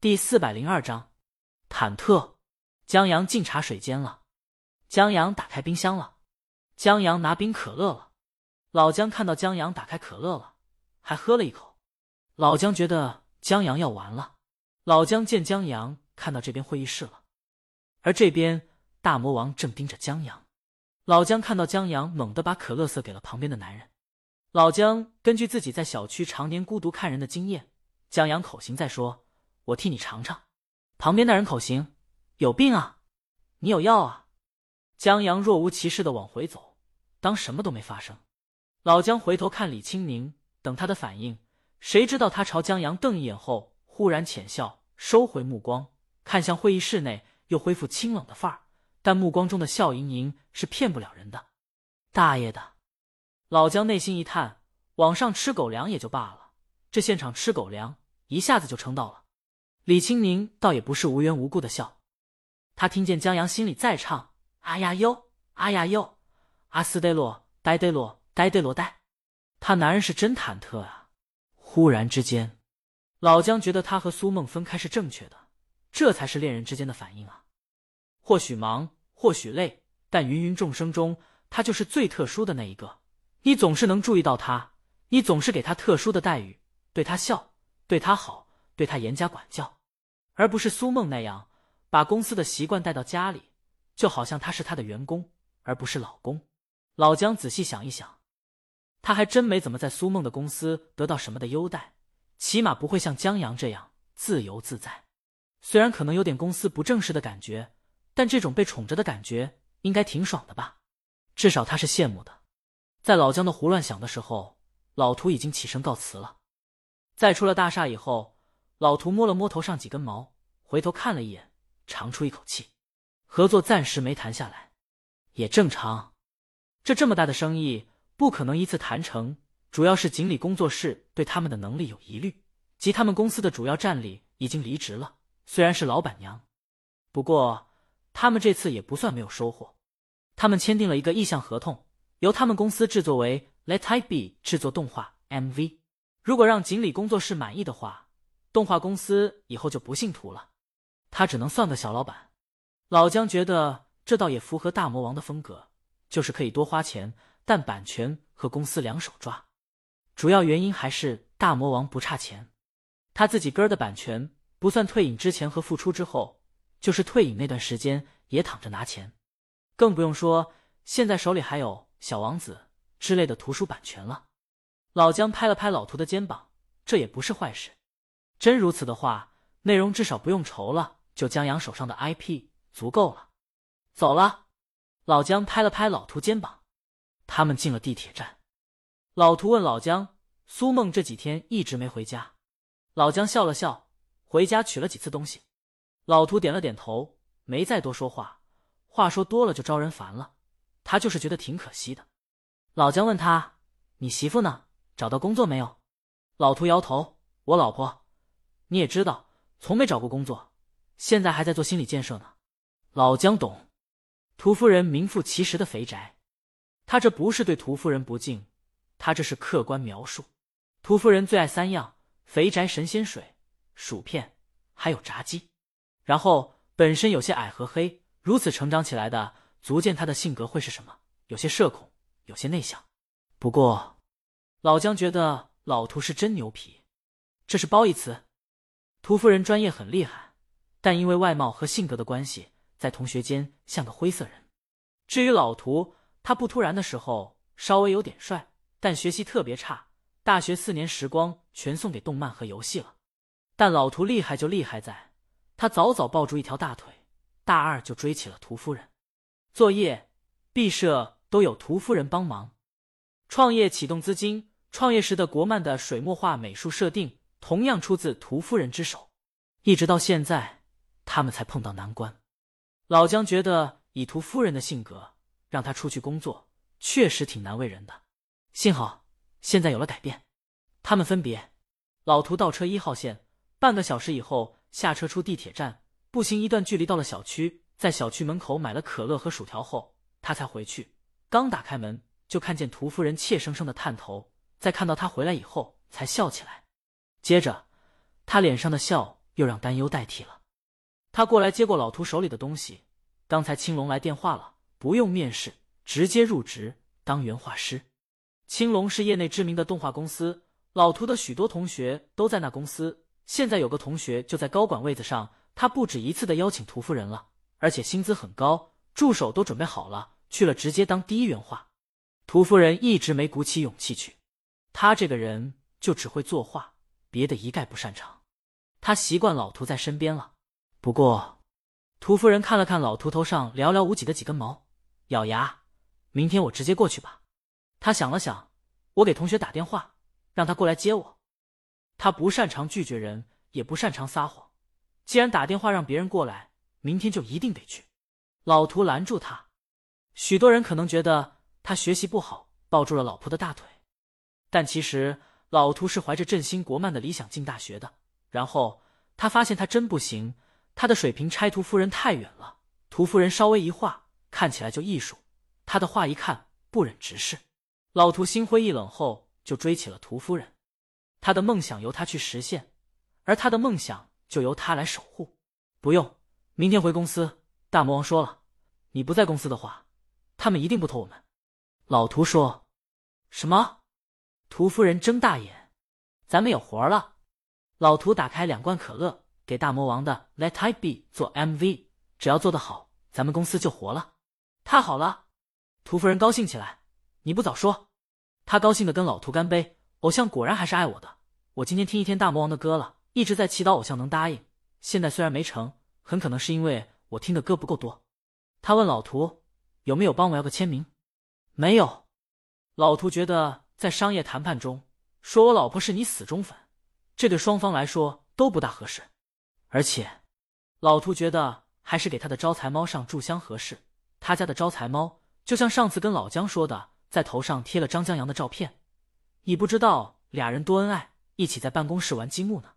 第四百零二章，忐忑。江阳进茶水间了。江阳打开冰箱了。江阳拿冰可乐了。老姜看到江阳打开可乐了，还喝了一口。老姜觉得江阳要完了。老姜见江阳看到这边会议室了，而这边大魔王正盯着江阳。老姜看到江阳猛地把可乐色给了旁边的男人。老姜根据自己在小区常年孤独看人的经验，江阳口型在说：“我替你尝尝。”旁边那人口型：“有病啊，你有药啊。”江阳若无其事的往回走，当什么都没发生。老姜回头看李青宁，等他的反应。谁知道他朝江阳瞪一眼后，忽然浅笑，收回目光，看向会议室内，又恢复清冷的范儿。但目光中的笑盈盈是骗不了人的。大爷的！老姜内心一叹，网上吃狗粮也就罢了，这现场吃狗粮一下子就撑到了。李青宁倒也不是无缘无故的笑，他听见江阳心里在唱：“啊呀哟，啊呀哟，阿斯德洛，呆呆洛，呆呆洛呆。”他男人是真忐忑啊！忽然之间，老姜觉得他和苏梦分开是正确的，这才是恋人之间的反应啊。或许忙。或许累，但芸芸众生中，他就是最特殊的那一个。你总是能注意到他，你总是给他特殊的待遇，对他笑，对他好，对他严加管教，而不是苏梦那样把公司的习惯带到家里，就好像他是他的员工，而不是老公。老姜仔细想一想，他还真没怎么在苏梦的公司得到什么的优待，起码不会像江阳这样自由自在。虽然可能有点公司不正式的感觉。但这种被宠着的感觉应该挺爽的吧？至少他是羡慕的。在老姜的胡乱想的时候，老涂已经起身告辞了。在出了大厦以后，老涂摸了摸头上几根毛，回头看了一眼，长出一口气。合作暂时没谈下来，也正常。这这么大的生意不可能一次谈成，主要是锦鲤工作室对他们的能力有疑虑，及他们公司的主要战力已经离职了。虽然是老板娘，不过。他们这次也不算没有收获，他们签订了一个意向合同，由他们公司制作为 Let I Be 制作动画 MV。如果让锦鲤工作室满意的话，动画公司以后就不姓涂了，他只能算个小老板。老姜觉得这倒也符合大魔王的风格，就是可以多花钱，但版权和公司两手抓。主要原因还是大魔王不差钱，他自己根儿的版权不算退隐之前和复出之后。就是退隐那段时间也躺着拿钱，更不用说现在手里还有《小王子》之类的图书版权了。老姜拍了拍老涂的肩膀，这也不是坏事。真如此的话，内容至少不用愁了，就江阳手上的 IP 足够了。走了，老姜拍了拍老涂肩膀，他们进了地铁站。老涂问老姜：“苏梦这几天一直没回家？”老姜笑了笑：“回家取了几次东西。”老涂点了点头，没再多说话。话说多了就招人烦了，他就是觉得挺可惜的。老姜问他：“你媳妇呢？找到工作没有？”老涂摇头：“我老婆，你也知道，从没找过工作，现在还在做心理建设呢。”老姜懂，屠夫人名副其实的肥宅。他这不是对屠夫人不敬，他这是客观描述。屠夫人最爱三样：肥宅、神仙水、薯片，还有炸鸡。然后本身有些矮和黑，如此成长起来的，足见他的性格会是什么？有些社恐，有些内向。不过，老姜觉得老涂是真牛皮，这是褒义词。屠夫人专业很厉害，但因为外貌和性格的关系，在同学间像个灰色人。至于老涂，他不突然的时候稍微有点帅，但学习特别差，大学四年时光全送给动漫和游戏了。但老涂厉害就厉害在。他早早抱住一条大腿，大二就追起了屠夫人，作业、毕设都有屠夫人帮忙。创业启动资金，创业时的国漫的水墨画美术设定，同样出自屠夫人之手。一直到现在，他们才碰到难关。老姜觉得，以屠夫人的性格，让他出去工作，确实挺难为人的。幸好现在有了改变。他们分别，老涂倒车一号线，半个小时以后。下车出地铁站，步行一段距离到了小区，在小区门口买了可乐和薯条后，他才回去。刚打开门，就看见屠夫人怯生生的探头，在看到他回来以后，才笑起来。接着，他脸上的笑又让担忧代替了。他过来接过老涂手里的东西。刚才青龙来电话了，不用面试，直接入职当原画师。青龙是业内知名的动画公司，老涂的许多同学都在那公司。现在有个同学就在高管位子上，他不止一次的邀请屠夫人了，而且薪资很高，助手都准备好了，去了直接当第一原画。屠夫人一直没鼓起勇气去，他这个人就只会作画，别的一概不擅长。他习惯老涂在身边了，不过，屠夫人看了看老秃头上寥寥无几的几根毛，咬牙：“明天我直接过去吧。”他想了想，我给同学打电话，让他过来接我。他不擅长拒绝人，也不擅长撒谎。既然打电话让别人过来，明天就一定得去。老涂拦住他。许多人可能觉得他学习不好，抱住了老婆的大腿，但其实老图是怀着振兴国漫的理想进大学的。然后他发现他真不行，他的水平差屠夫人太远了。屠夫人稍微一画，看起来就艺术；他的画一看，不忍直视。老图心灰意冷后，就追起了屠夫人。他的梦想由他去实现，而他的梦想就由他来守护。不用，明天回公司。大魔王说了，你不在公司的话，他们一定不投我们。老图说：“什么？”屠夫人睁大眼：“咱们有活了。”老涂打开两罐可乐，给大魔王的《Let I Be》做 MV，只要做得好，咱们公司就活了。太好了！屠夫人高兴起来。你不早说，他高兴的跟老涂干杯。偶像果然还是爱我的。我今天听一天大魔王的歌了，一直在祈祷偶像能答应。现在虽然没成，很可能是因为我听的歌不够多。他问老涂有没有帮我要个签名，没有。老涂觉得在商业谈判中说我老婆是你死忠粉，这对双方来说都不大合适。而且，老涂觉得还是给他的招财猫上炷香合适。他家的招财猫就像上次跟老姜说的，在头上贴了张江阳的照片。你不知道俩人多恩爱，一起在办公室玩积木呢。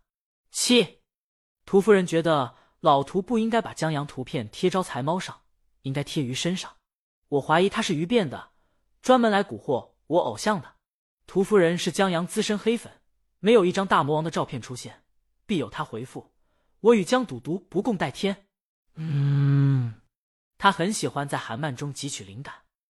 七，屠夫人觉得老屠不应该把江阳图片贴招财猫上，应该贴鱼身上。我怀疑他是鱼变的，专门来蛊惑我偶像的。屠夫人是江阳资深黑粉，没有一张大魔王的照片出现，必有他回复：“我与江赌毒不共戴天。”嗯，他很喜欢在韩漫中汲取灵感。